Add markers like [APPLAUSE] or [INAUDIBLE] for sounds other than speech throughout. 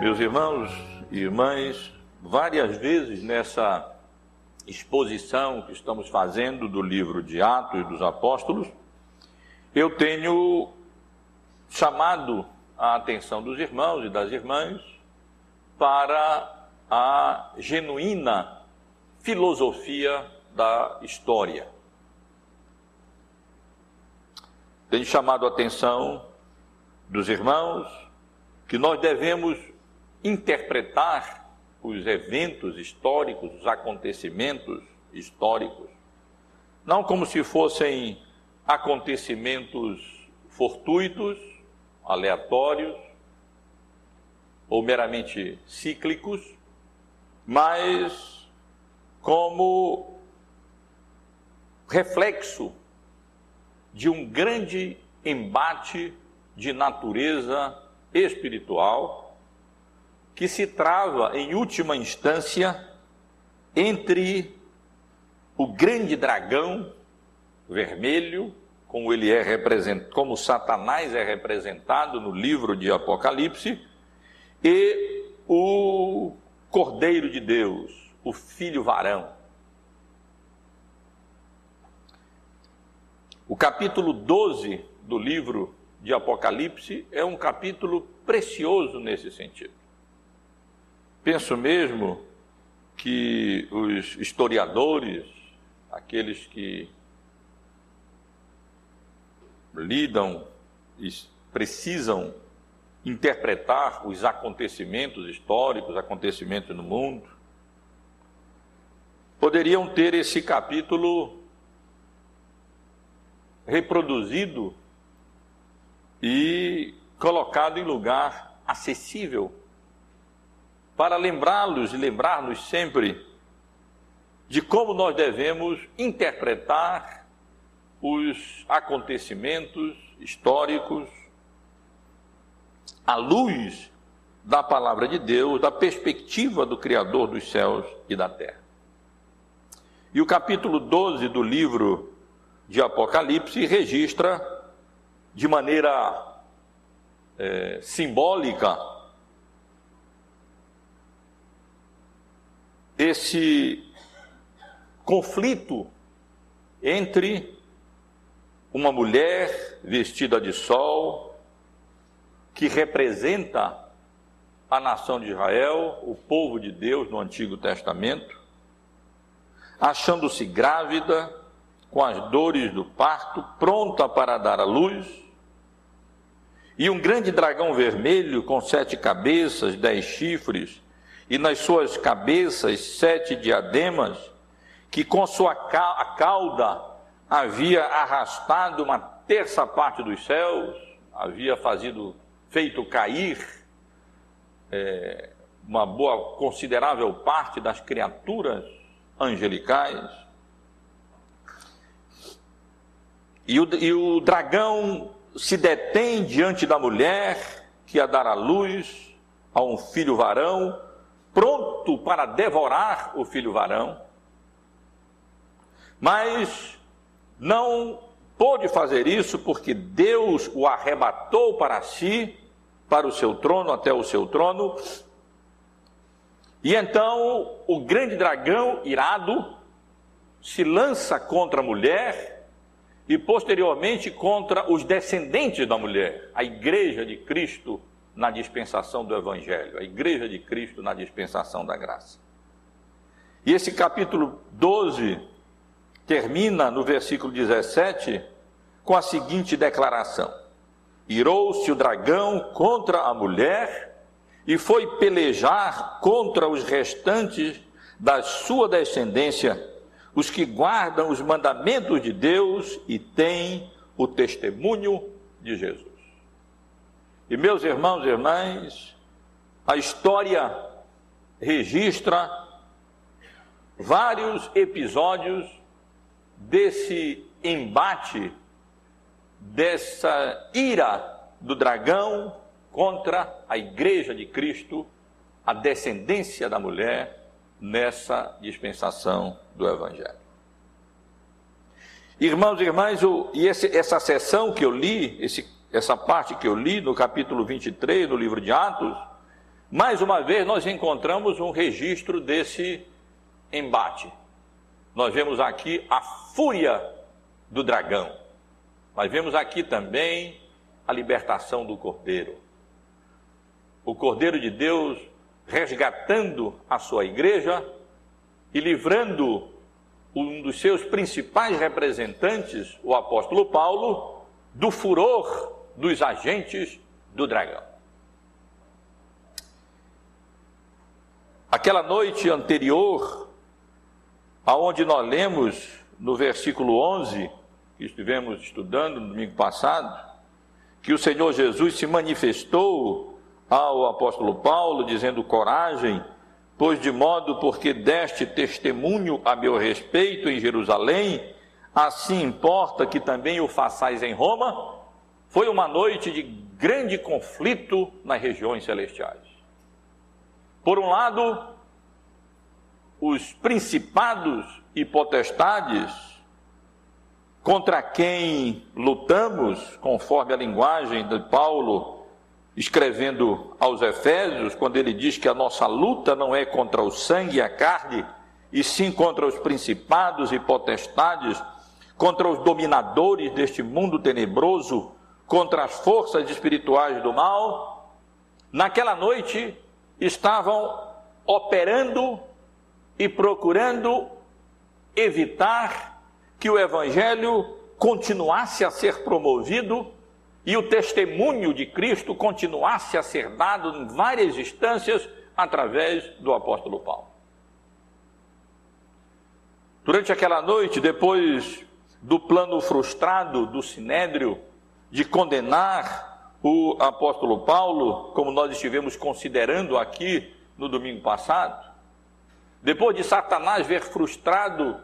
Meus irmãos e irmãs, várias vezes nessa exposição que estamos fazendo do livro de Atos dos Apóstolos, eu tenho chamado a atenção dos irmãos e das irmãs para a genuína filosofia da história. Tenho chamado a atenção dos irmãos que nós devemos interpretar os eventos históricos, os acontecimentos históricos, não como se fossem acontecimentos fortuitos, aleatórios ou meramente cíclicos, mas como reflexo de um grande embate de natureza espiritual que se trava, em última instância, entre o grande dragão vermelho, como ele é representado, como Satanás é representado no livro de Apocalipse, e o Cordeiro de Deus, o Filho varão. O capítulo 12 do livro de Apocalipse é um capítulo precioso nesse sentido. Penso mesmo que os historiadores, aqueles que lidam e precisam interpretar os acontecimentos históricos, acontecimentos no mundo, poderiam ter esse capítulo reproduzido e colocado em lugar acessível para lembrá-los e lembrar-nos sempre de como nós devemos interpretar os acontecimentos históricos à luz da palavra de Deus, da perspectiva do Criador dos céus e da terra. E o capítulo 12 do livro de Apocalipse registra de maneira é, simbólica esse conflito entre uma mulher vestida de sol, que representa a nação de Israel, o povo de Deus no Antigo Testamento, achando-se grávida, com as dores do parto, pronta para dar à luz, e um grande dragão vermelho com sete cabeças, dez chifres, e nas suas cabeças sete diademas, que com sua cauda havia arrastado uma terça parte dos céus, havia fazido, feito cair é, uma boa, considerável parte das criaturas angelicais. E o, e o dragão se detém diante da mulher que ia dar à luz a um filho varão, pronto para devorar o filho varão, mas não pôde fazer isso porque Deus o arrebatou para si, para o seu trono, até o seu trono. E então o grande dragão, irado, se lança contra a mulher e posteriormente contra os descendentes da mulher, a igreja de Cristo na dispensação do Evangelho, a Igreja de Cristo na dispensação da graça. E esse capítulo 12 termina no versículo 17 com a seguinte declaração: Irou-se o dragão contra a mulher e foi pelejar contra os restantes da sua descendência, os que guardam os mandamentos de Deus e têm o testemunho de Jesus. E meus irmãos e irmãs, a história registra vários episódios desse embate, dessa ira do dragão contra a igreja de Cristo, a descendência da mulher nessa dispensação do Evangelho. Irmãos e irmãs, e esse, essa sessão que eu li, esse essa parte que eu li no capítulo 23 do livro de Atos, mais uma vez nós encontramos um registro desse embate. Nós vemos aqui a fúria do dragão. Nós vemos aqui também a libertação do cordeiro. O cordeiro de Deus resgatando a sua igreja e livrando um dos seus principais representantes, o apóstolo Paulo, do furor dos agentes do dragão. Aquela noite anterior, aonde nós lemos no versículo 11, que estivemos estudando no domingo passado, que o Senhor Jesus se manifestou ao apóstolo Paulo, dizendo: coragem, pois de modo porque deste testemunho a meu respeito em Jerusalém, assim importa que também o façais em Roma, foi uma noite de grande conflito nas regiões celestiais. Por um lado, os principados e potestades contra quem lutamos, conforme a linguagem de Paulo escrevendo aos Efésios, quando ele diz que a nossa luta não é contra o sangue e a carne, e sim contra os principados e potestades, contra os dominadores deste mundo tenebroso, contra as forças espirituais do mal, naquela noite estavam operando e procurando evitar que o evangelho continuasse a ser promovido e o testemunho de Cristo continuasse a ser dado em várias instâncias através do apóstolo Paulo. Durante aquela noite, depois do plano frustrado do sinédrio de condenar o apóstolo Paulo, como nós estivemos considerando aqui no domingo passado, depois de Satanás ver frustrado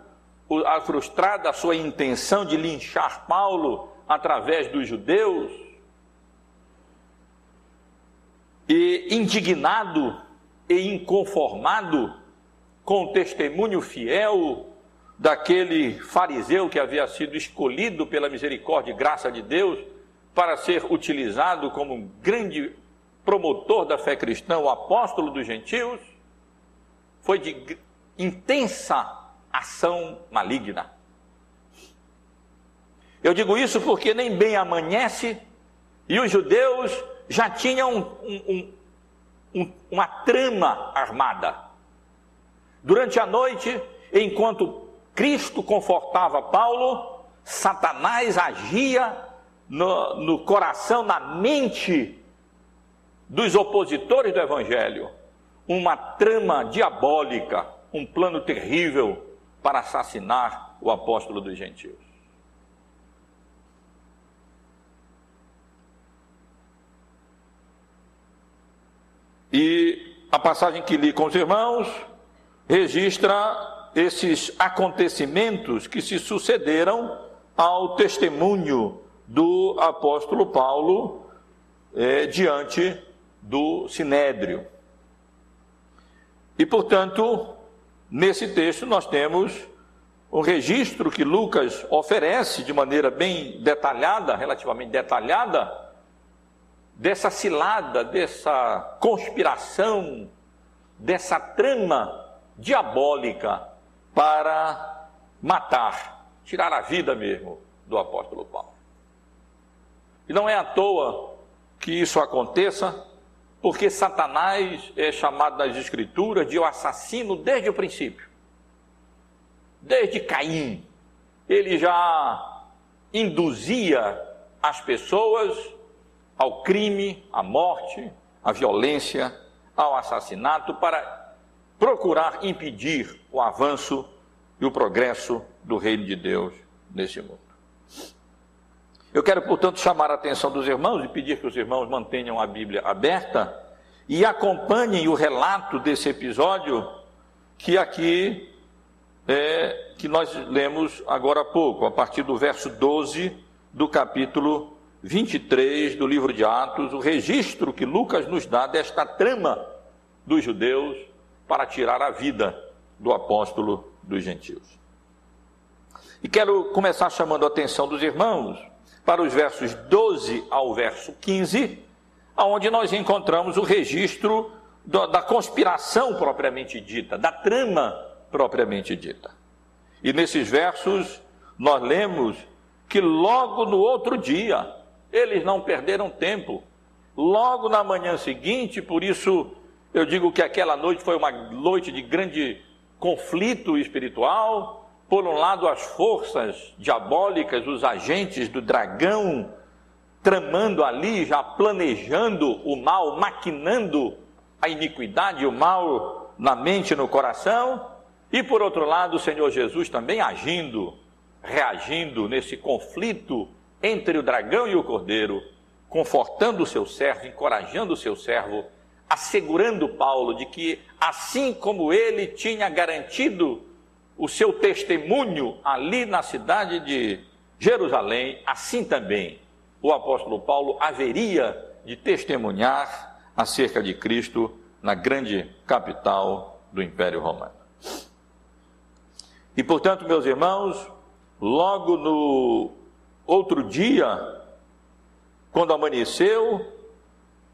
frustrada a sua intenção de linchar Paulo através dos judeus, e indignado e inconformado com o testemunho fiel daquele fariseu que havia sido escolhido pela misericórdia e graça de Deus para ser utilizado como um grande promotor da fé cristã, o apóstolo dos gentios, foi de intensa ação maligna. Eu digo isso porque nem bem amanhece e os judeus já tinham um, um, um, uma trama armada. Durante a noite, enquanto Cristo confortava Paulo, Satanás agia no, no coração, na mente dos opositores do Evangelho, uma trama diabólica, um plano terrível para assassinar o apóstolo dos gentios. E a passagem que li com os irmãos registra esses acontecimentos que se sucederam ao testemunho do apóstolo Paulo é, diante do sinédrio. E, portanto, nesse texto nós temos um registro que Lucas oferece de maneira bem detalhada, relativamente detalhada, dessa cilada, dessa conspiração, dessa trama diabólica para matar, tirar a vida mesmo do apóstolo Paulo. E não é à toa que isso aconteça, porque Satanás é chamado nas Escrituras de o assassino desde o princípio. Desde Caim, ele já induzia as pessoas ao crime, à morte, à violência, ao assassinato, para procurar impedir o avanço e o progresso do reino de Deus nesse mundo. Eu quero, portanto, chamar a atenção dos irmãos e pedir que os irmãos mantenham a Bíblia aberta e acompanhem o relato desse episódio que aqui é que nós lemos agora há pouco, a partir do verso 12 do capítulo 23 do livro de Atos, o registro que Lucas nos dá desta trama dos judeus para tirar a vida do apóstolo dos gentios. E quero começar chamando a atenção dos irmãos para os versos 12 ao verso 15, aonde nós encontramos o registro da conspiração propriamente dita, da trama propriamente dita. E nesses versos nós lemos que logo no outro dia eles não perderam tempo. Logo na manhã seguinte, por isso eu digo que aquela noite foi uma noite de grande conflito espiritual. Por um lado, as forças diabólicas, os agentes do dragão, tramando ali, já planejando o mal, maquinando a iniquidade o mal na mente e no coração. E por outro lado, o Senhor Jesus também agindo, reagindo nesse conflito entre o dragão e o cordeiro, confortando o seu servo, encorajando o seu servo assegurando Paulo de que, assim como ele tinha garantido o seu testemunho ali na cidade de Jerusalém, assim também o apóstolo Paulo haveria de testemunhar acerca de Cristo na grande capital do Império Romano. E portanto, meus irmãos, logo no outro dia, quando amanheceu,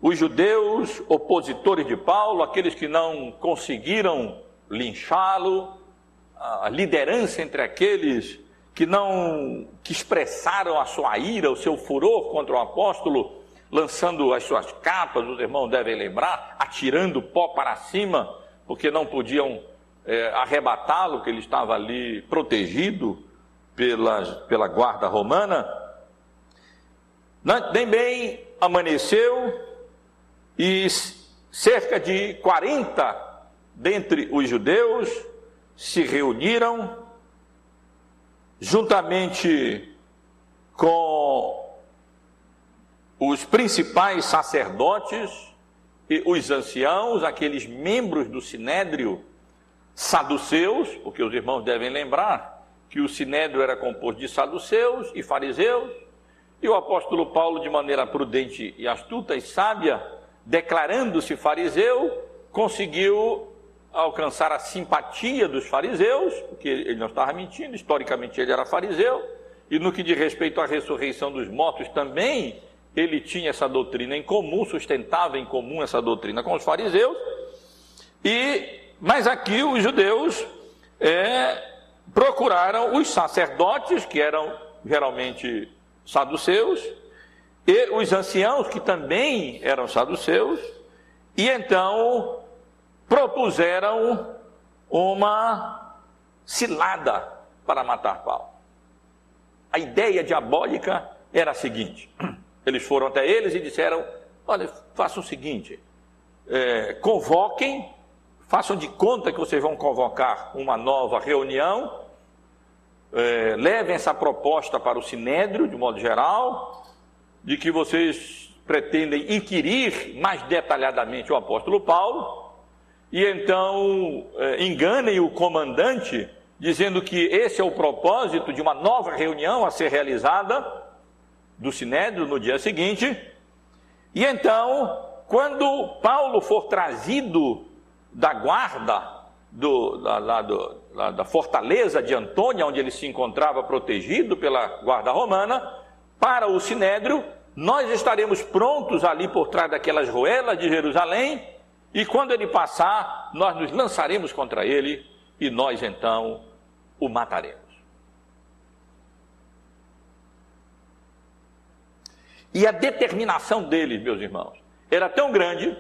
os judeus opositores de Paulo, aqueles que não conseguiram linchá-lo, a liderança entre aqueles que não que expressaram a sua ira, o seu furor contra o apóstolo, lançando as suas capas, os irmãos devem lembrar, atirando pó para cima, porque não podiam é, arrebatá-lo, que ele estava ali protegido pela, pela guarda romana. Nem bem amanheceu, e cerca de 40 dentre os judeus se reuniram juntamente com os principais sacerdotes e os anciãos, aqueles membros do sinédrio saduceus, porque os irmãos devem lembrar que o sinédrio era composto de saduceus e fariseus, e o apóstolo Paulo, de maneira prudente e astuta e sábia, declarando-se fariseu, conseguiu alcançar a simpatia dos fariseus, porque ele não estava mentindo, historicamente ele era fariseu, e no que diz respeito à ressurreição dos mortos também, ele tinha essa doutrina em comum, sustentava em comum essa doutrina com os fariseus, e mas aqui os judeus é, procuraram os sacerdotes, que eram geralmente saduceus, e os anciãos, que também eram saduceus, e então propuseram uma cilada para matar Paulo. A ideia diabólica era a seguinte: [CLEARS THROAT] eles foram até eles e disseram: Olha, façam o seguinte, é, convoquem, façam de conta que vocês vão convocar uma nova reunião, é, levem essa proposta para o sinédrio, de modo geral, de que vocês pretendem inquirir mais detalhadamente o apóstolo Paulo, e então eh, enganem o comandante, dizendo que esse é o propósito de uma nova reunião a ser realizada do Sinédrio no dia seguinte. E então, quando Paulo for trazido da guarda do, da, do, da, da fortaleza de Antônia, onde ele se encontrava protegido pela guarda romana, para o Sinédrio, nós estaremos prontos ali por trás daquelas roelas de Jerusalém, e quando ele passar, nós nos lançaremos contra ele e nós então o mataremos. E a determinação deles, meus irmãos, era tão grande,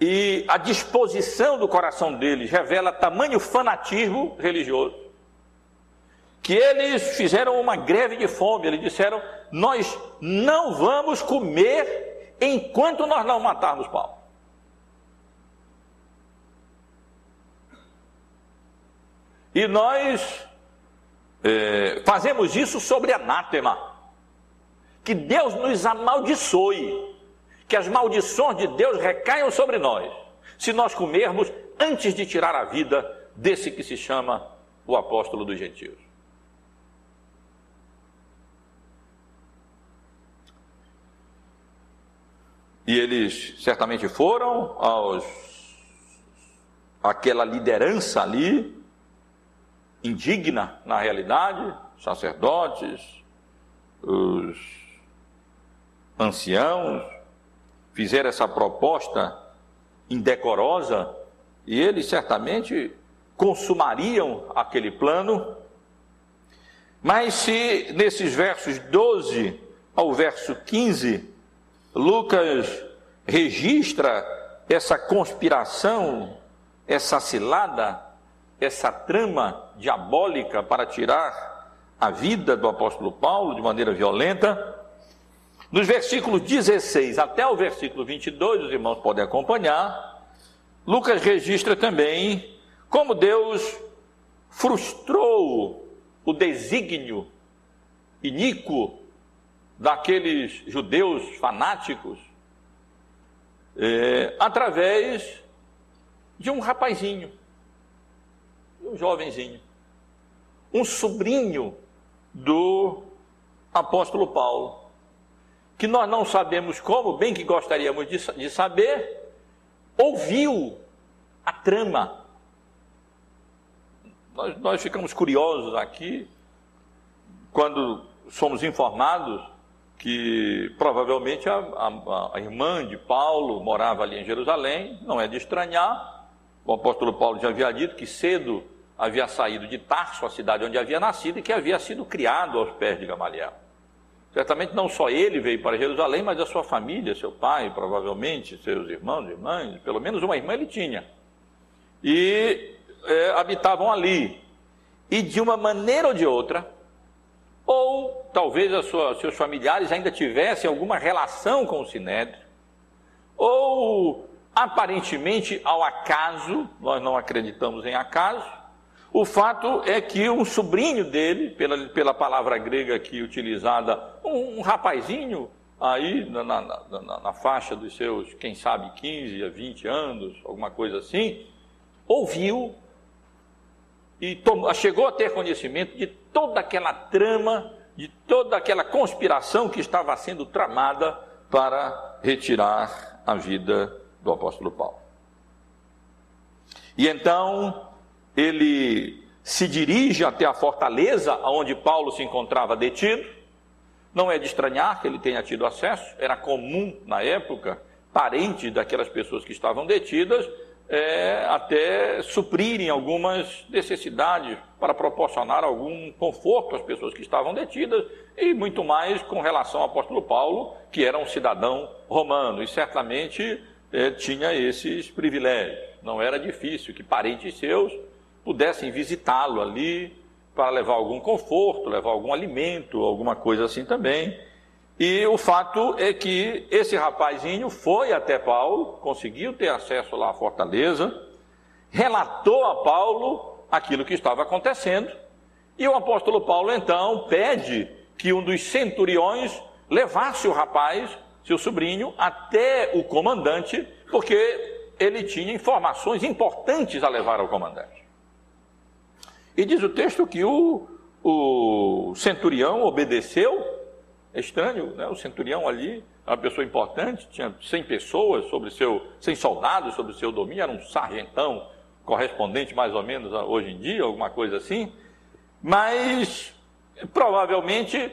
e a disposição do coração deles revela tamanho fanatismo religioso, que eles fizeram uma greve de fome. Eles disseram: Nós não vamos comer enquanto nós não matarmos Paulo. E nós é, fazemos isso sobre anátema. Que Deus nos amaldiçoe. Que as maldições de Deus recaiam sobre nós. Se nós comermos antes de tirar a vida desse que se chama o apóstolo dos gentios. E eles certamente foram aos aquela liderança ali, indigna na realidade, sacerdotes, os anciãos, fizeram essa proposta indecorosa e eles certamente consumariam aquele plano. Mas se nesses versos 12 ao verso 15, Lucas registra essa conspiração, essa cilada, essa trama diabólica para tirar a vida do apóstolo Paulo de maneira violenta. Nos versículos 16 até o versículo 22, os irmãos podem acompanhar, Lucas registra também como Deus frustrou o desígnio iníquo daqueles judeus fanáticos é, através de um rapazinho, um jovenzinho, um sobrinho do apóstolo Paulo, que nós não sabemos como, bem que gostaríamos de, de saber, ouviu a trama. Nós, nós ficamos curiosos aqui quando somos informados que provavelmente a, a, a, irmã de Paulo morava ali em Jerusalém, não é de estranhar. O apóstolo Paulo já havia dito que cedo havia saído de Tarso, a cidade onde havia nascido, e que havia sido criado aos pés de Gamaliel. Certamente não só ele veio para Jerusalém, mas a sua família, seu pai, provavelmente, seus irmãos, irmãs, pelo menos uma irmã ele tinha. E é, habitavam ali. E de uma maneira ou de outra, ou talvez sua, seus familiares ainda tivessem alguma relação com o Sinédrio, ou aparentemente ao acaso, nós não acreditamos em acaso, o fato é que um sobrinho dele, pela, pela palavra grega aqui utilizada, um, um rapazinho aí na, na, na, na, faixa dos seus, quem sabe, 15 a 20 anos, alguma coisa assim, ouviu e tomou, chegou a ter conhecimento de toda aquela trama, de toda aquela conspiração que estava sendo tramada para retirar a vida do apóstolo Paulo. E então ele se dirige até a fortaleza onde Paulo se encontrava detido. Não é de estranhar que ele tenha tido acesso, era comum na época, parentes daquelas pessoas que estavam detidas, é, até suprirem algumas necessidades para proporcionar algum conforto às pessoas que estavam detidas e muito mais com relação ao apóstolo Paulo, que era um cidadão romano e certamente é, tinha esses privilégios. Não era difícil que parentes seus pudessem visitá-lo ali para levar algum conforto, levar algum alimento, alguma coisa assim também. E o fato é que esse rapazinho foi até Paulo, conseguiu ter acesso lá à fortaleza, relatou a Paulo aquilo que estava acontecendo, e o apóstolo Paulo então pede que um dos centuriões levasse o rapaz, seu sobrinho, até o comandante, porque ele tinha informações importantes a levar ao comandante. E diz o texto que o, o centurião obedeceu. É estranho, né? O centurião ali, uma pessoa importante, tinha 100 pessoas sobre seu, 100 soldados sobre seu domínio, era um sargentão correspondente mais ou menos hoje em dia, alguma coisa assim. Mas provavelmente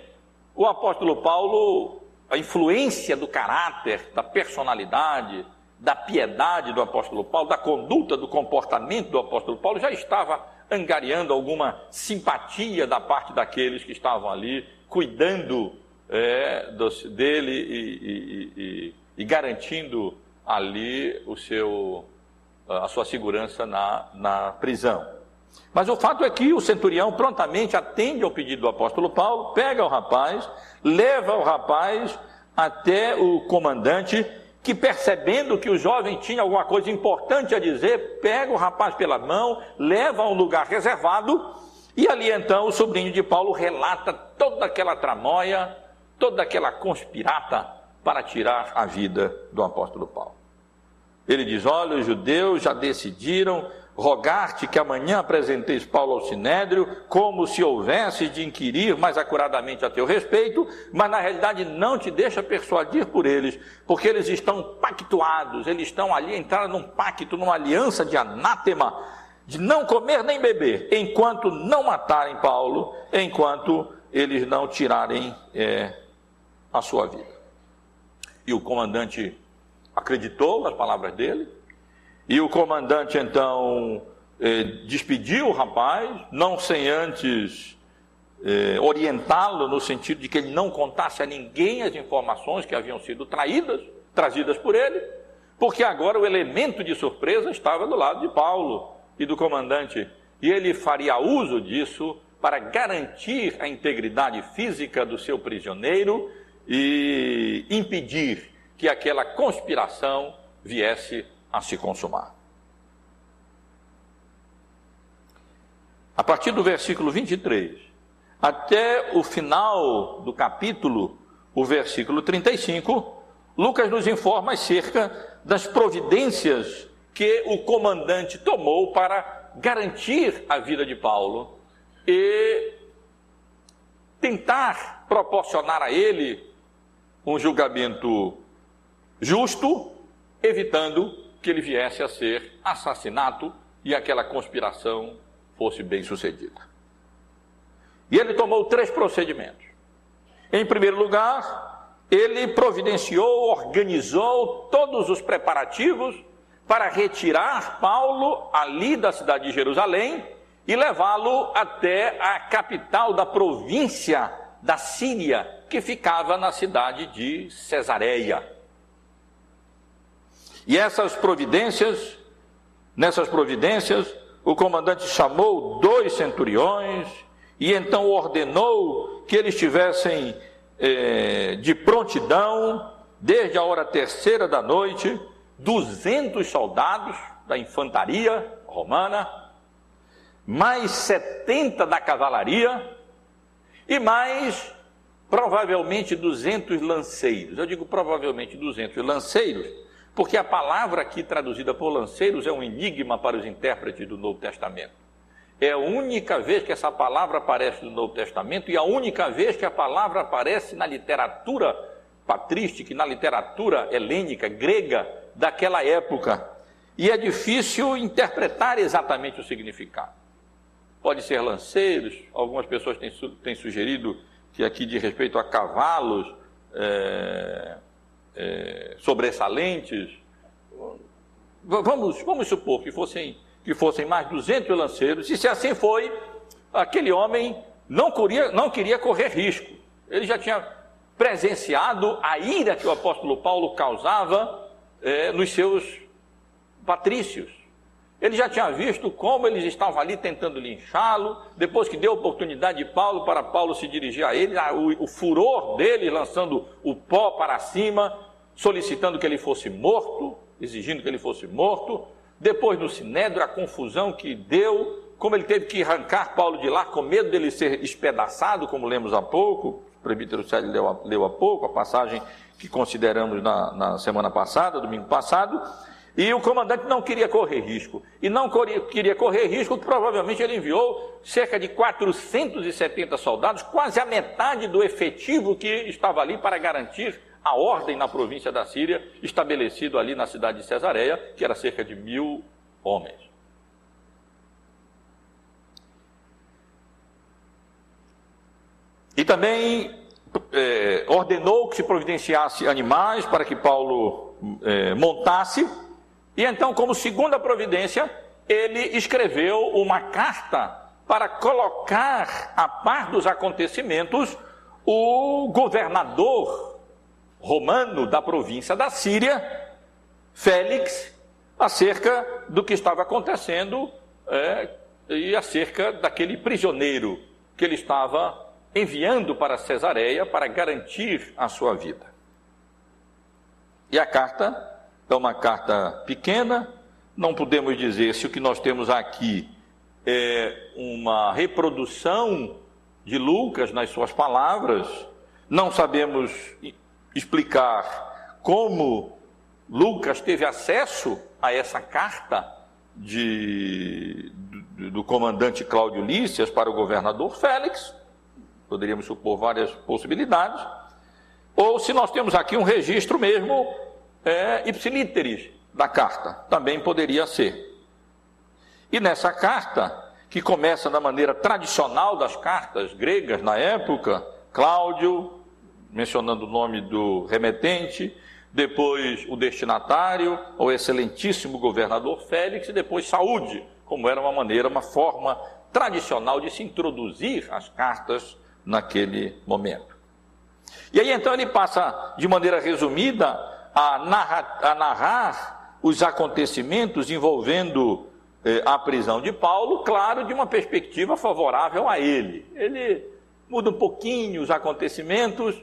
o apóstolo Paulo, a influência do caráter, da personalidade, da piedade do apóstolo Paulo, da conduta, do comportamento do apóstolo Paulo já estava angariando alguma simpatia da parte daqueles que estavam ali, cuidando é, dele e, e, e, e, garantindo ali o seu, a sua segurança na, na prisão. Mas o fato é que o centurião prontamente atende ao pedido do apóstolo Paulo, pega o rapaz, leva o rapaz até o comandante que percebendo que o jovem tinha alguma coisa importante a dizer, pega o rapaz pela mão, leva a um lugar reservado, e ali então o sobrinho de Paulo relata toda aquela tramóia, toda aquela conspirata para tirar a vida do apóstolo Paulo. Ele diz: Olha, os judeus já decidiram rogar-te que amanhã apresenteis Paulo ao sinédrio, como se houvesse de inquirir mais acuradamente a teu respeito, mas na realidade não te deixa persuadir por eles, porque eles estão pactuados, eles estão ali, entraram num pacto, numa aliança de anátema, de não comer nem beber, enquanto não matarem Paulo, enquanto eles não tirarem é, a sua vida. E o comandante acreditou nas palavras dele, e o comandante então eh, despediu o rapaz, não sem antes eh, orientá-lo no sentido de que ele não contasse a ninguém as informações que haviam sido traídas, trazidas por ele, porque agora o elemento de surpresa estava do lado de Paulo e do comandante, e ele faria uso disso para garantir a integridade física do seu prisioneiro e impedir que aquela conspiração viesse a se consumar. A partir do versículo 23 até o final do capítulo, o versículo 35, Lucas nos informa acerca das providências que o comandante tomou para garantir a vida de Paulo e tentar proporcionar a ele um julgamento justo, evitando que ele viesse a ser assassinato e aquela conspiração fosse bem sucedida. E ele tomou três procedimentos. Em primeiro lugar, ele providenciou, organizou todos os preparativos para retirar Paulo ali da cidade de Jerusalém e levá-lo até a capital da província da Síria, que ficava na cidade de Cesareia. E essas providências, nessas providências, o comandante chamou dois centuriões e então ordenou que eles estivessem eh, de prontidão, desde a hora terceira da noite, 200 soldados da infantaria romana, mais 70 da cavalaria e mais provavelmente 200 lanceiros. Eu digo provavelmente 200 lanceiros, porque a palavra aqui traduzida por lanceiros é um enigma para os intérpretes do Novo Testamento. É a única vez que essa palavra aparece no Novo Testamento e a única vez que a palavra aparece na literatura patrística, na literatura helênica, grega daquela época. E é difícil interpretar exatamente o significado. Pode ser lanceiros, algumas pessoas têm, têm sugerido que aqui diz respeito a cavalos é, é, sobressalentes. Vamos, vamos supor que fossem que fossem mais 200 lanceiros, e se assim foi, aquele homem não queria, não queria correr risco. Ele já tinha presenciado a ira que o apóstolo Paulo causava é, nos seus patrícios. Ele já tinha visto como eles estavam ali tentando linchá-lo, depois que deu oportunidade de Paulo para Paulo se dirigir a ele, o, o furor dele lançando o pó para cima, solicitando que ele fosse morto, exigindo que ele fosse morto. Depois no Sinédrio, a confusão que deu, como ele teve que arrancar Paulo de lá com medo dele ser espedaçado, como lemos há pouco, o presbítero Célio leu, leu há pouco, a passagem que consideramos na, na semana passada, domingo passado, e o comandante não queria correr risco. E não queria correr risco, provavelmente ele enviou cerca de 470 soldados, quase a metade do efetivo que estava ali para garantir a ordem na província da Síria, estabelecido ali na cidade de Cesareia, que era cerca de mil homens. E também é, ordenou que se providenciasse animais para que Paulo é, montasse, e então, como segunda providência, ele escreveu uma carta para colocar a par dos acontecimentos o governador romano da província da Síria, Félix, acerca do que estava acontecendo é, e acerca daquele prisioneiro que ele estava enviando para Cesareia para garantir a sua vida. E a carta é uma carta pequena, não podemos dizer se o que nós temos aqui é uma reprodução de Lucas nas suas palavras, não sabemos explicar como Lucas teve acesso a essa carta de, do, do comandante Cláudio Lícias para o governador Félix, poderíamos supor várias possibilidades, ou se nós temos aqui um registro mesmo é, ipsilíteres da carta, também poderia ser. E nessa carta, que começa da maneira tradicional das cartas gregas na época, Cláudio mencionando o nome do remetente, depois o destinatário, o excelentíssimo governador Félix, e depois saúde, como era uma maneira, uma forma tradicional de se introduzir as cartas naquele momento. E aí então ele passa, de maneira resumida, a narrar, a narrar os acontecimentos envolvendo eh, a prisão de Paulo, claro, de uma perspectiva favorável a ele. Ele muda um pouquinho os acontecimentos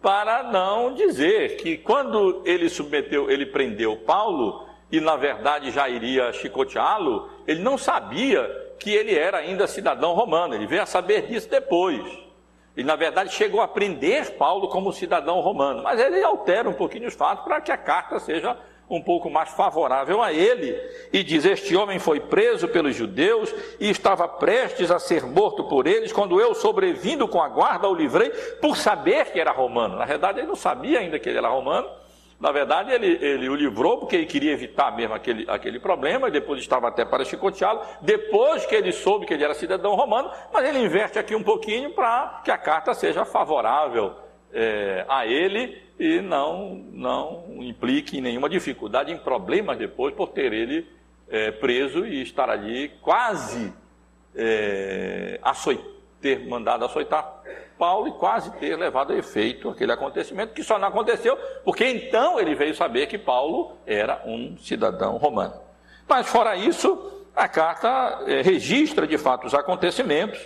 para não dizer que quando ele submeteu, ele prendeu Paulo e na verdade já iria chicoteá-lo, ele não sabia que ele era ainda cidadão romano, ele veio a saber disso depois. E na verdade chegou a prender Paulo como cidadão romano, mas ele altera um pouquinho os fatos para que a carta seja um pouco mais favorável a ele, e diz: Este homem foi preso pelos judeus e estava prestes a ser morto por eles, quando eu, sobrevindo com a guarda, o livrei, por saber que era romano. Na verdade, ele não sabia ainda que ele era romano. Na verdade, ele, ele o livrou porque ele queria evitar mesmo aquele, aquele problema, e depois estava até para chicoteá-lo, depois que ele soube que ele era cidadão romano, mas ele inverte aqui um pouquinho para que a carta seja favorável é, a ele e não, não implique nenhuma dificuldade, em problemas depois por ter ele é, preso e estar ali quase é, açoit, ter mandado açoitar Paulo e quase ter levado a efeito aquele acontecimento, que só não aconteceu porque então ele veio saber que Paulo era um cidadão romano. Mas fora isso, a carta é, registra de fato os acontecimentos,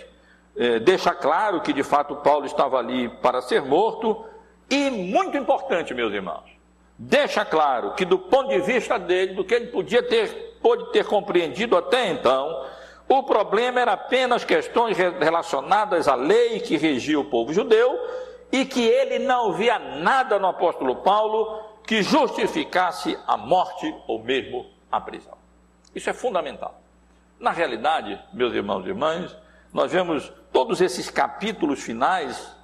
é, deixa claro que de fato Paulo estava ali para ser morto, e muito importante, meus irmãos, deixa claro que do ponto de vista dele, do que ele podia ter, pôde ter compreendido até então, o problema era apenas questões relacionadas à lei que regia o povo judeu e que ele não via nada no apóstolo Paulo que justificasse a morte ou mesmo a prisão. Isso é fundamental. Na realidade, meus irmãos e irmãs, nós vemos todos esses capítulos finais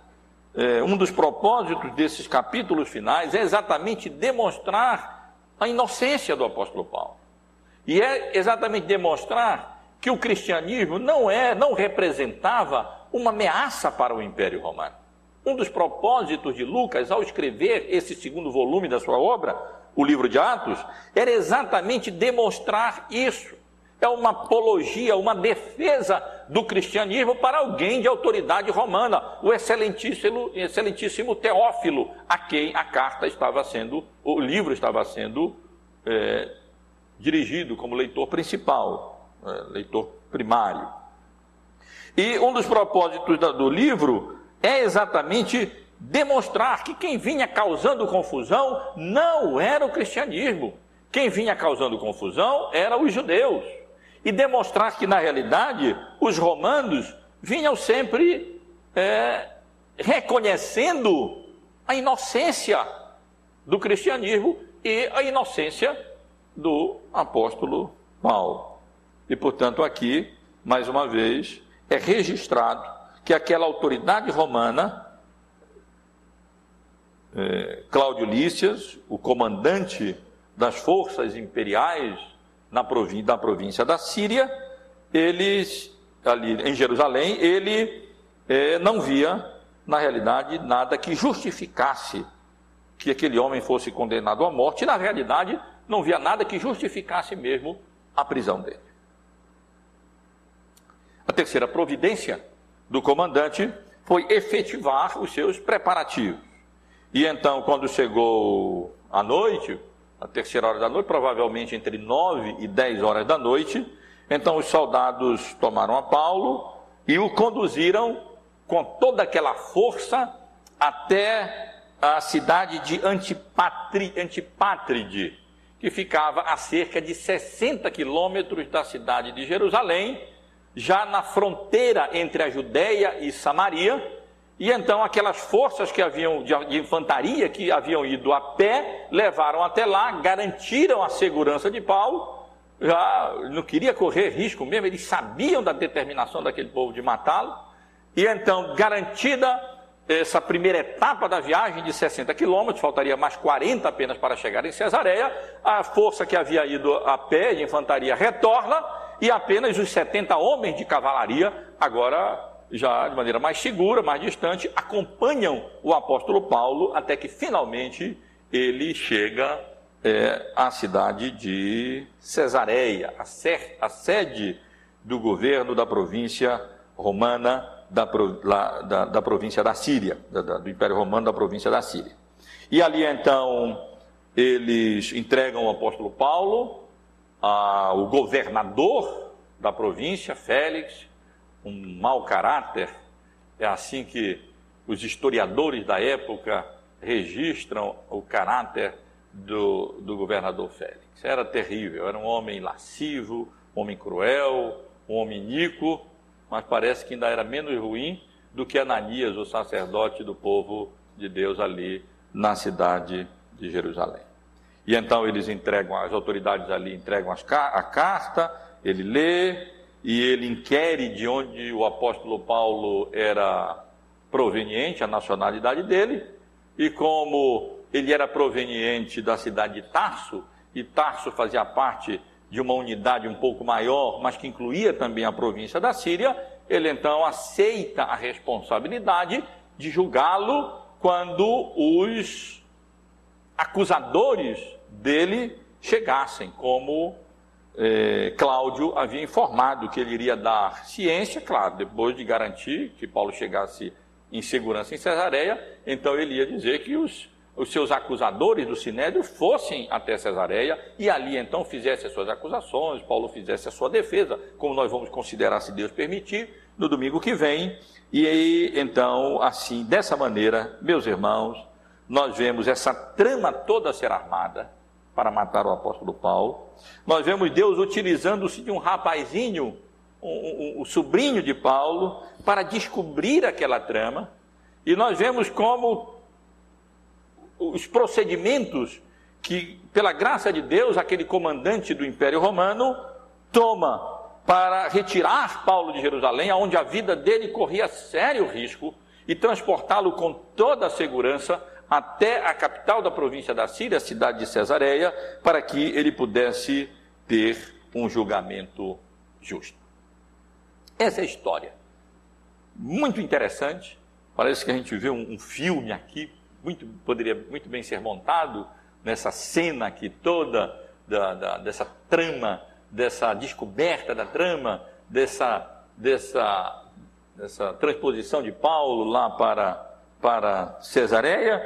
é, um dos propósitos desses capítulos finais é exatamente demonstrar a inocência do apóstolo Paulo. E é exatamente demonstrar que o cristianismo não é, não representava uma ameaça para o Império Romano. Um dos propósitos de Lucas ao escrever esse segundo volume da sua obra, o livro de Atos, era exatamente demonstrar isso é uma apologia, uma defesa do cristianismo para alguém de autoridade romana, o excelentíssimo, excelentíssimo Teófilo, a quem a carta estava sendo, o livro estava sendo é, dirigido como leitor principal, leitor primário. E um dos propósitos do livro é exatamente demonstrar que quem vinha causando confusão não era o cristianismo. Quem vinha causando confusão eram os judeus e demonstrar que, na realidade, os romanos vinham sempre é, reconhecendo a inocência do cristianismo e a inocência do apóstolo Paulo. E, portanto, aqui, mais uma vez, é registrado que aquela autoridade romana, é, Cláudio Lícias, o comandante das forças imperiais na província, na província da Síria, eles, ali em Jerusalém, ele é, não via, na realidade, nada que justificasse que aquele homem fosse condenado à morte, e na realidade não via nada que justificasse mesmo a prisão dele. Terceira providência do comandante foi efetivar os seus preparativos. E então, quando chegou a noite, a terceira hora da noite, provavelmente entre nove e dez horas da noite. Então os soldados tomaram a Paulo e o conduziram com toda aquela força até a cidade de Antipatri, Antipátride, que ficava a cerca de 60 quilômetros da cidade de Jerusalém, já na fronteira entre a Judéia e Samaria, e então aquelas forças que haviam de, infantaria que haviam ido a pé levaram até lá, garantiram a segurança de Paulo. Já não queria correr risco mesmo, eles sabiam da determinação daquele povo de matá-lo. E então, garantida essa primeira etapa da viagem de 60 quilômetros, faltaria mais 40 apenas para chegar em Cesareia, a força que havia ido a pé de infantaria retorna e apenas os 70 homens de cavalaria agora já de maneira mais segura, mais distante, acompanham o apóstolo Paulo até que finalmente ele chega é, à cidade de Cesareia, a, ser, a sede do governo da província romana da, da, da província da Síria, da, do Império Romano da província da Síria. E ali então eles entregam o apóstolo Paulo ao governador da província, Félix, um mau caráter, é assim que os historiadores da época registram o caráter do, do governador Félix. Era terrível, era um homem lascivo, um homem cruel, um homem iníquo, mas parece que ainda era menos ruim do que Ananias, o sacerdote do povo de Deus ali na cidade de Jerusalém. E então eles entregam, as autoridades ali entregam a carta, ele lê e ele inquere de onde o apóstolo Paulo era proveniente, a nacionalidade dele, e como ele era proveniente da cidade de Tarso, e Tarso fazia parte de uma unidade um pouco maior, mas que incluía também a província da Síria, ele então aceita a responsabilidade de julgá-lo quando os acusadores dele chegassem, como eh, Cláudio havia informado que ele iria dar ciência, claro, depois de garantir que Paulo chegasse em segurança em Cesareia, então ele ia dizer que os os seus acusadores do Sinédrio fossem até Cesareia e ali então fizesse as suas acusações, Paulo fizesse a sua defesa, como nós vamos considerar, se Deus permitir, no domingo que vem. E aí, então, assim, dessa maneira, meus irmãos, nós vemos essa trama toda ser armada para matar o apóstolo Paulo. Nós vemos Deus utilizando-se de um rapazinho, o um, um, um, sobrinho de Paulo, para descobrir aquela trama. E nós vemos como os procedimentos que, pela graça de Deus, aquele comandante do Império Romano toma para retirar Paulo de Jerusalém, onde a vida dele corria sério risco, e transportá-lo com toda a segurança até a capital da província da Síria, a cidade de Cesareia, para que ele pudesse ter um julgamento justo. Essa é a história. Muito interessante. Parece que a gente vê um, um filme aqui muito, poderia muito bem ser montado nessa cena aqui toda da, da, dessa trama, dessa descoberta da trama, dessa, dessa, dessa transposição de Paulo lá para, para Cesareia.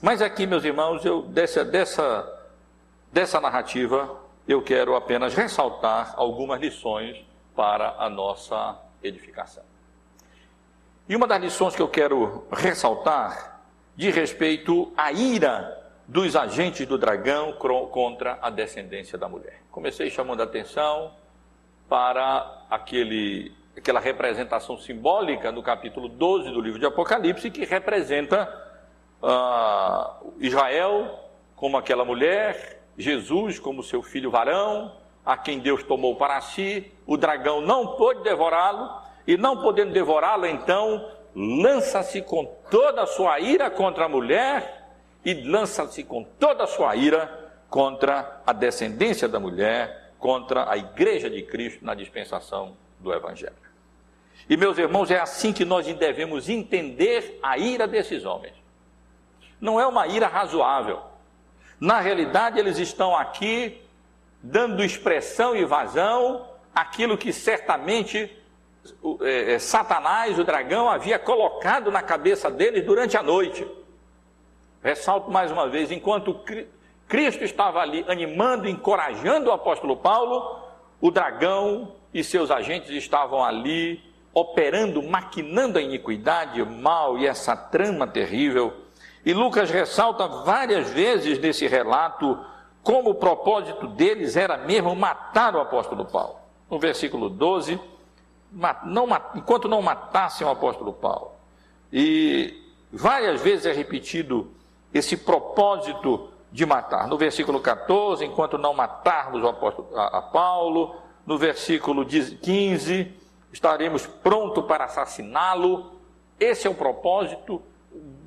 Mas aqui, meus irmãos, eu, dessa, dessa, dessa narrativa, eu quero apenas ressaltar algumas lições para a nossa edificação. E uma das lições que eu quero ressaltar de respeito à ira dos agentes do dragão contra a descendência da mulher. Comecei chamando a atenção para aquele, aquela representação simbólica no capítulo 12 do livro de Apocalipse, que representa uh, Israel como aquela mulher, Jesus como seu filho varão, a quem Deus tomou para si, o dragão não pôde devorá-lo, e não podendo devorá-lo, então lança-se com toda a sua ira contra a mulher e lança-se com toda a sua ira contra a descendência da mulher, contra a igreja de Cristo na dispensação do Evangelho. E meus irmãos, é assim que nós devemos entender a ira desses homens. Não é uma ira razoável. Na realidade, eles estão aqui dando expressão e vazão àquilo que certamente é, é, Satanás, o dragão, havia colocado na cabeça deles durante a noite. Ressalto mais uma vez: enquanto Cristo estava ali animando, encorajando o apóstolo Paulo, o dragão e seus agentes estavam ali operando, maquinando a iniquidade, o mal e essa trama terrível. E Lucas ressalta várias vezes nesse relato como o propósito deles era mesmo matar o apóstolo Paulo. No versículo 12, não, enquanto não matassem o apóstolo Paulo. E várias vezes é repetido esse propósito de matar. No versículo 14, enquanto não matarmos o apóstolo a, a Paulo, no versículo 15, estaremos prontos para assassiná-lo. Esse é o propósito,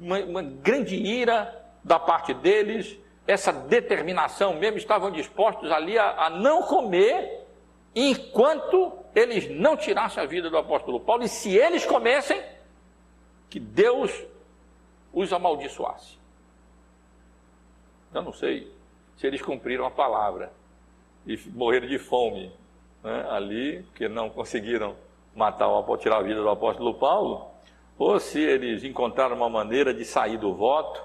uma, uma grande ira da parte deles, essa determinação mesmo, estavam dispostos ali a, a não comer enquanto eles não tirassem a vida do apóstolo Paulo, e se eles comessem, que Deus os amaldiçoasse. Eu não sei se eles cumpriram a palavra e morreram de fome né, ali, que não conseguiram matar o apóstolo, tirar a vida do apóstolo Paulo, ou se eles encontraram uma maneira de sair do voto,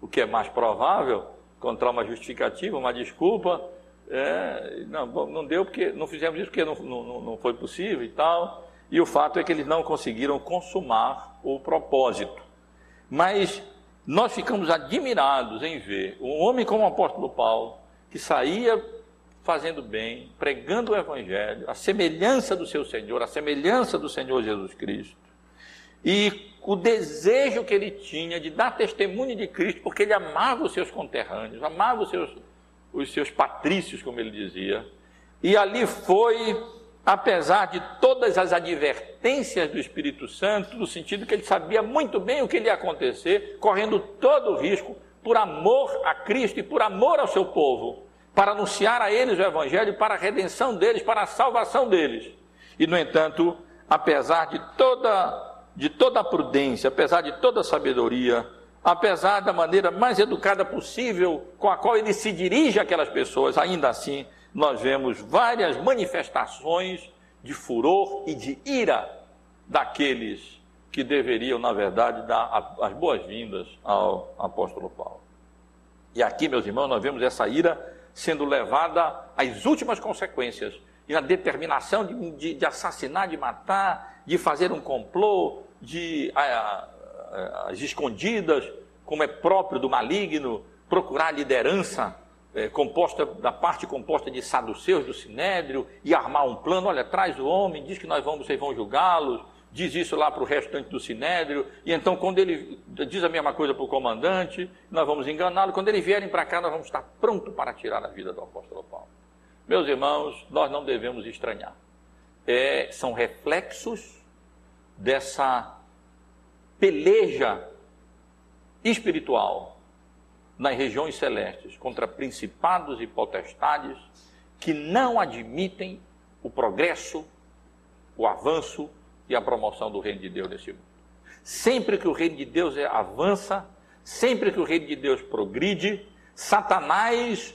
o que é mais provável, encontrar uma justificativa, uma desculpa, é, não, não deu porque não fizemos isso porque não, não, não foi possível e tal. E o fato é que eles não conseguiram consumar o propósito. Mas nós ficamos admirados em ver um homem como o apóstolo Paulo, que saía fazendo bem, pregando o Evangelho, a semelhança do seu Senhor, a semelhança do Senhor Jesus Cristo, e o desejo que ele tinha de dar testemunho de Cristo, porque ele amava os seus conterrâneos, amava os seus, os seus patrícios, como ele dizia, e ali foi, apesar de todas as advertências do Espírito Santo, no sentido que ele sabia muito bem o que ia acontecer, correndo todo o risco, por amor a Cristo e por amor ao seu povo, para anunciar a eles o Evangelho, para a redenção deles, para a salvação deles. E, no entanto, apesar de toda de toda a prudência, apesar de toda a sabedoria, apesar da maneira mais educada possível com a qual ele se dirige àquelas pessoas, ainda assim nós vemos várias manifestações de furor e de ira daqueles que deveriam, na verdade, dar as boas-vindas ao apóstolo Paulo. E aqui, meus irmãos, nós vemos essa ira sendo levada às últimas consequências e a determinação de, de, de assassinar, de matar, de fazer um complô, de as escondidas, como é próprio do maligno, procurar liderança é, composta da parte composta de saduceus do sinédrio e armar um plano, olha, traz o homem, diz que nós vamos, vocês vão julgá-los, diz isso lá para o restante do sinédrio, e então quando ele diz a mesma coisa para o comandante, nós vamos enganá-lo, quando eles vierem para cá, nós vamos estar prontos para tirar a vida do apóstolo Paulo. Meus irmãos, nós não devemos estranhar. É, são reflexos dessa peleja espiritual nas regiões celestes contra principados e potestades que não admitem o progresso, o avanço e a promoção do reino de Deus nesse mundo. Sempre que o reino de Deus avança, sempre que o reino de Deus progride, Satanás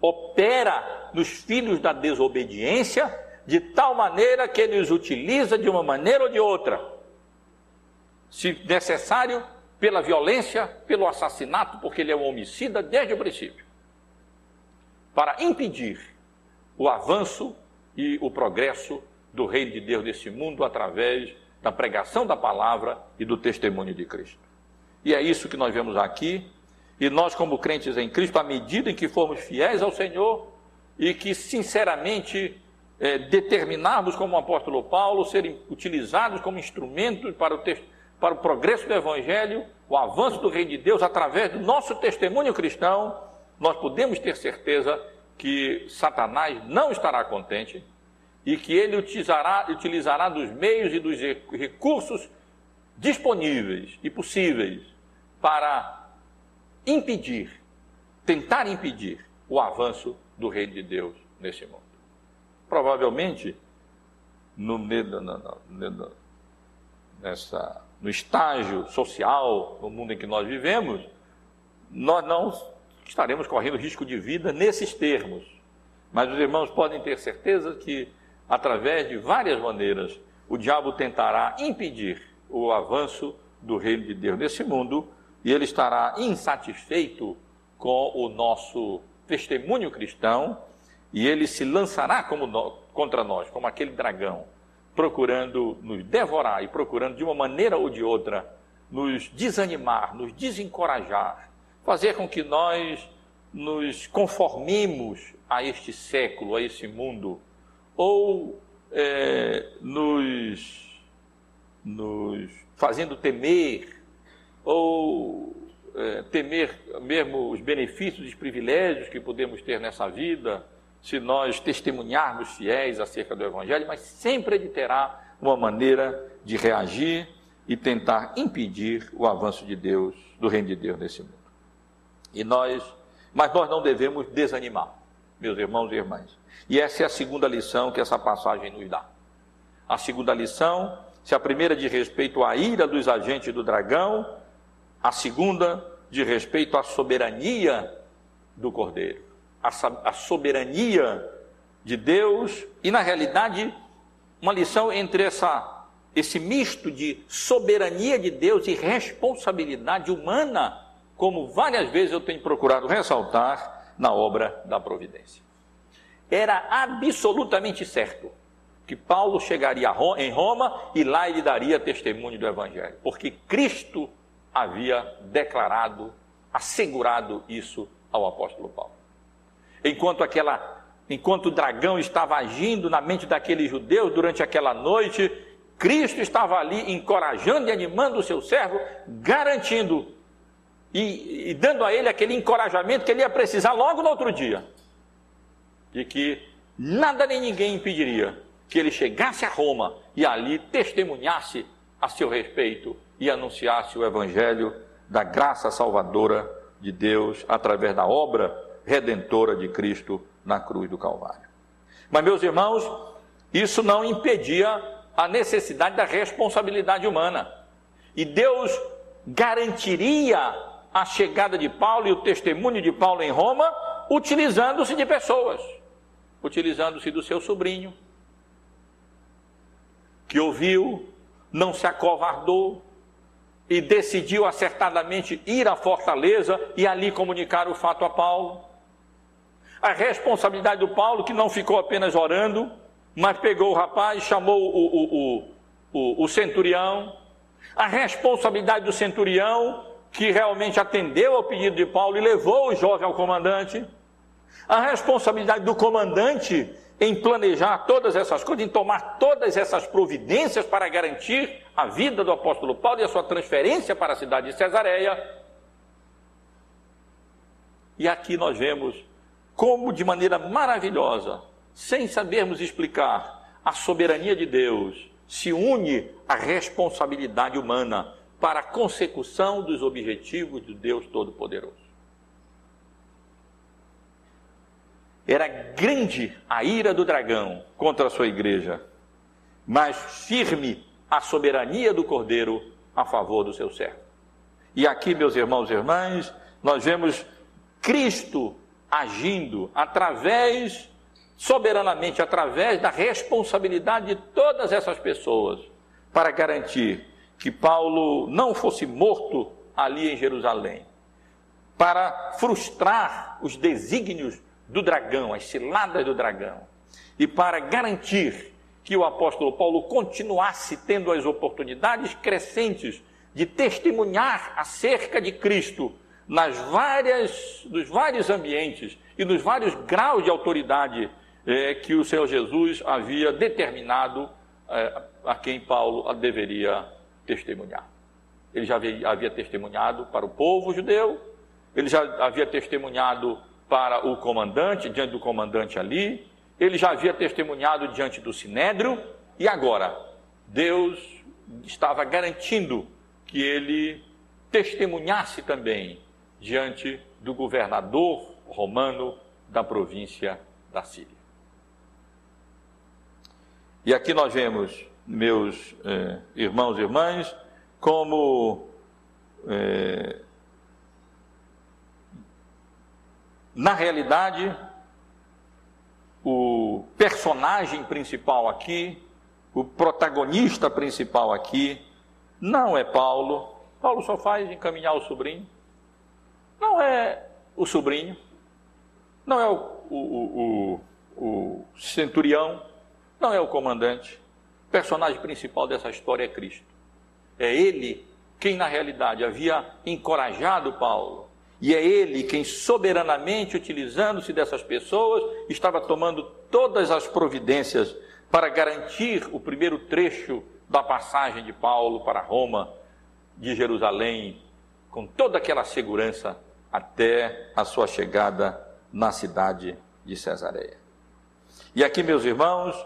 opera nos filhos da desobediência de tal maneira que ele os utiliza de uma maneira ou de outra. Se necessário, pela violência, pelo assassinato, porque ele é um homicida desde o princípio, para impedir o avanço e o progresso do reino de Deus nesse mundo através da pregação da palavra e do testemunho de Cristo. E é isso que nós vemos aqui. E nós, como crentes em Cristo, à medida em que formos fiéis ao Senhor e que sinceramente é, determinarmos, como o apóstolo Paulo, serem utilizados como instrumentos para o, para o progresso do Evangelho, o avanço do Reino de Deus, através do nosso testemunho cristão, nós podemos ter certeza que Satanás não estará contente e que ele utilizará, utilizará dos meios e dos recursos disponíveis e possíveis para impedir, tentar impedir o avanço do Reino de Deus nesse mundo provavelmente no, no, nessa, no estágio social, no mundo em que nós vivemos, nós não estaremos correndo risco de vida nesses termos. Mas os irmãos podem ter certeza que, através de várias maneiras, o diabo tentará impedir o avanço do reino de Deus nesse mundo e ele estará insatisfeito com o nosso testemunho cristão e ele se lançará no, contra nós, como aquele dragão, procurando nos devorar e procurando de uma maneira ou de outra nos desanimar, nos desencorajar, fazer com que nós nos conformemos a este século, a esse mundo, ou é, nos, nos fazendo temer, ou é, temer mesmo os benefícios e os privilégios que podemos ter nessa vida se nós testemunharmos fiéis acerca do Evangelho, mas sempre ele terá uma maneira de reagir e tentar impedir o avanço de Deus, do reino de Deus nesse mundo. E nós, mas nós não devemos desanimar, meus irmãos e irmãs. E essa é a segunda lição que essa passagem nos dá. A segunda lição, se a primeira de respeito à ira dos agentes do dragão, a segunda de respeito à soberania do Cordeiro, a soberania de Deus e, na realidade, uma lição entre essa, esse misto de soberania de Deus e responsabilidade humana, como várias vezes eu tenho procurado ressaltar na obra da providência. Era absolutamente certo que Paulo chegaria em Roma e lá ele daria testemunho do Evangelho, porque Cristo havia declarado, assegurado isso ao apóstolo Paulo. Enquanto aquela enquanto o dragão estava agindo na mente daqueles judeus durante aquela noite, Cristo estava ali encorajando e animando o seu servo, garantindo e, e, dando a ele aquele encorajamento que ele ia precisar logo no outro dia, de que nada nem ninguém impediria que ele chegasse a Roma e ali testemunhasse a seu respeito e anunciasse o evangelho da graça salvadora de Deus através da obra redentora de Cristo na cruz do Calvário. Mas, meus irmãos, isso não impedia a necessidade da responsabilidade humana. E Deus garantiria a chegada de Paulo e o testemunho de Paulo em Roma, utilizando-se de pessoas, utilizando-se do seu sobrinho, que ouviu, não se acovardou e decidiu acertadamente ir à fortaleza e ali comunicar o fato a Paulo. A responsabilidade do Paulo, que não ficou apenas orando, mas pegou o rapaz, chamou o, o, o, o, centurião. A responsabilidade do centurião, que realmente atendeu ao pedido de Paulo e levou o jovem ao comandante. A responsabilidade do comandante em planejar todas essas coisas, em tomar todas essas providências para garantir a vida do apóstolo Paulo e a sua transferência para a cidade de Cesareia. E aqui nós vemos como de maneira maravilhosa, sem sabermos explicar, a soberania de Deus se une à responsabilidade humana para a consecução dos objetivos de Deus Todo-Poderoso. Era grande a ira do dragão contra a sua igreja, mas firme a soberania do cordeiro a favor do seu servo. E aqui, meus irmãos e irmãs, nós vemos Cristo agindo através, soberanamente, através da responsabilidade de todas essas pessoas, para garantir que Paulo não fosse morto ali em Jerusalém, para frustrar os desígnios do dragão, as ciladas do dragão, e para garantir que o apóstolo Paulo continuasse tendo as oportunidades crescentes de testemunhar acerca de Cristo nas várias, nos vários ambientes e nos vários graus de autoridade é, que o Senhor Jesus havia determinado é, a quem Paulo deveria testemunhar. Ele já havia, testemunhado para o povo judeu, ele já havia testemunhado para o comandante, diante do comandante ali, ele já havia testemunhado diante do sinédrio, e agora Deus estava garantindo que ele testemunhasse também diante do governador romano da província da Síria. E aqui nós vemos, meus eh, irmãos e irmãs, como eh, na realidade o personagem principal aqui, o protagonista principal aqui, não é Paulo. Paulo só faz encaminhar o sobrinho não é o sobrinho, não é o, o, o, o centurião, não é o comandante. Personagem principal dessa história é Cristo. É ele quem, na realidade, havia encorajado Paulo. E é ele quem, soberanamente, utilizando-se dessas pessoas, estava tomando todas as providências para garantir o primeiro trecho da passagem de Paulo para Roma, de Jerusalém, com toda aquela segurança até a sua chegada na cidade de Cesareia. E aqui, meus irmãos,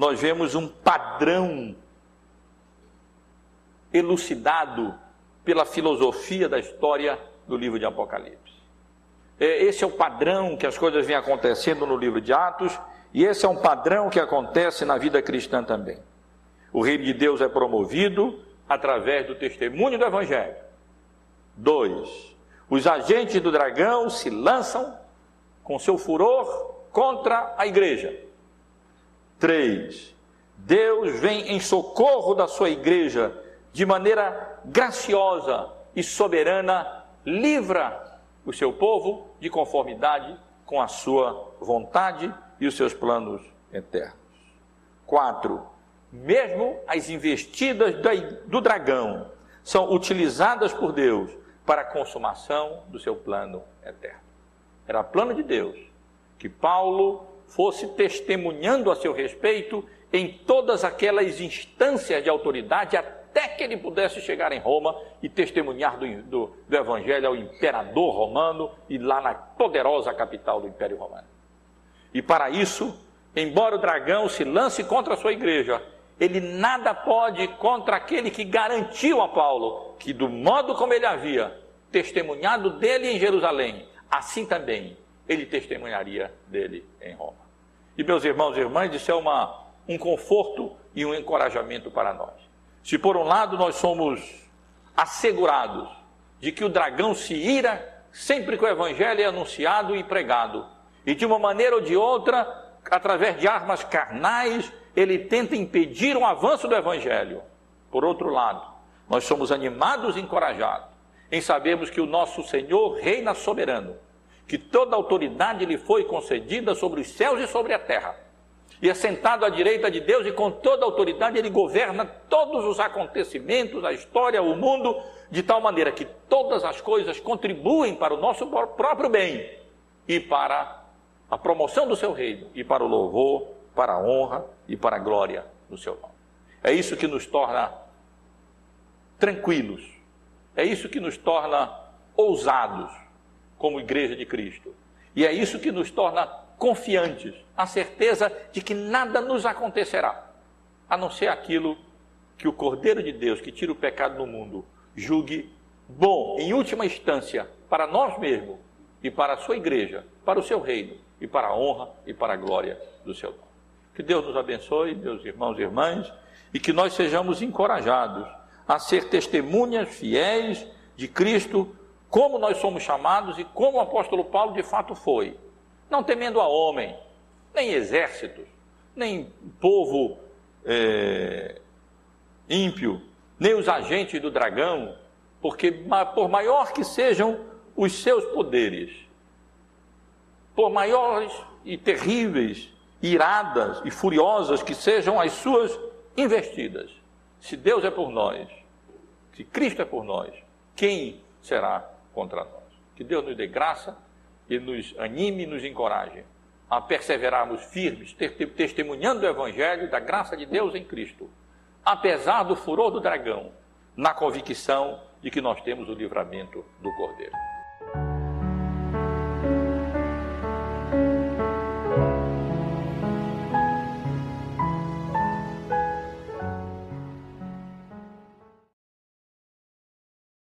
nós vemos um padrão elucidado pela filosofia da história do livro de Apocalipse. É, esse é o padrão que as coisas vêm acontecendo no livro de Atos, e esse é um padrão que acontece na vida cristã também. O reino de Deus é promovido através do testemunho do Evangelho. Dois, os agentes do dragão se lançam com seu furor contra a igreja. Três, Deus vem em socorro da sua igreja de maneira graciosa e soberana, livra o seu povo de conformidade com a sua vontade e os seus planos eternos. Quatro, mesmo as investidas do dragão são utilizadas por Deus para a consumação do seu plano eterno. Era plano de Deus que Paulo fosse testemunhando a seu respeito em todas aquelas instâncias de autoridade até que ele pudesse chegar em Roma e testemunhar do, do, do Evangelho ao imperador romano e lá na poderosa capital do Império Romano. E para isso, embora o dragão se lance contra a sua igreja, ele nada pode contra aquele que garantiu a Paulo que, do modo como ele havia testemunhado dele em Jerusalém, assim também ele testemunharia dele em Roma. E meus irmãos e irmãs, isso é uma, um conforto e um encorajamento para nós. Se por um lado nós somos assegurados de que o dragão se ira sempre que o evangelho é anunciado e pregado, e de uma maneira ou de outra, através de armas carnais, ele tenta impedir o avanço do evangelho. Por outro lado, nós somos animados e encorajados em sabermos que o nosso Senhor reina soberano, que toda autoridade lhe foi concedida sobre os céus e sobre a terra. E é sentado à direita de Deus e com toda autoridade ele governa todos os acontecimentos, a história, o mundo, de tal maneira que todas as coisas contribuem para o nosso próprio bem e para a promoção do seu reino e para o louvor, para a honra e para a glória do seu nome. É isso que nos torna tranquilos, é isso que nos torna ousados como igreja de Cristo. E é isso que nos torna confiantes, a certeza de que nada nos acontecerá, a não ser aquilo que o Cordeiro de Deus, que tira o pecado do mundo, julgue bom, em última instância, para nós mesmos e para a sua igreja, para o seu reino e para a honra e para a glória do seu nome. Que Deus nos abençoe, meus irmãos e irmãs, e que nós sejamos encorajados a ser testemunhas fiéis de Cristo, como nós somos chamados e como o apóstolo Paulo de fato foi. Não temendo a homem, nem exércitos, nem povo é, ímpio, nem os agentes do dragão, porque por maior que sejam os seus poderes, por maiores e terríveis, iradas e furiosas que sejam as suas investidas, se Deus é por nós, se Cristo é por nós, quem será contra nós? Que Deus nos dê graça e nos anime e nos encoraje a perseverarmos firmes, testemunhando o Evangelho da graça de Deus em Cristo, apesar do furor do dragão, na convicção de que nós temos o livramento do Cordeiro.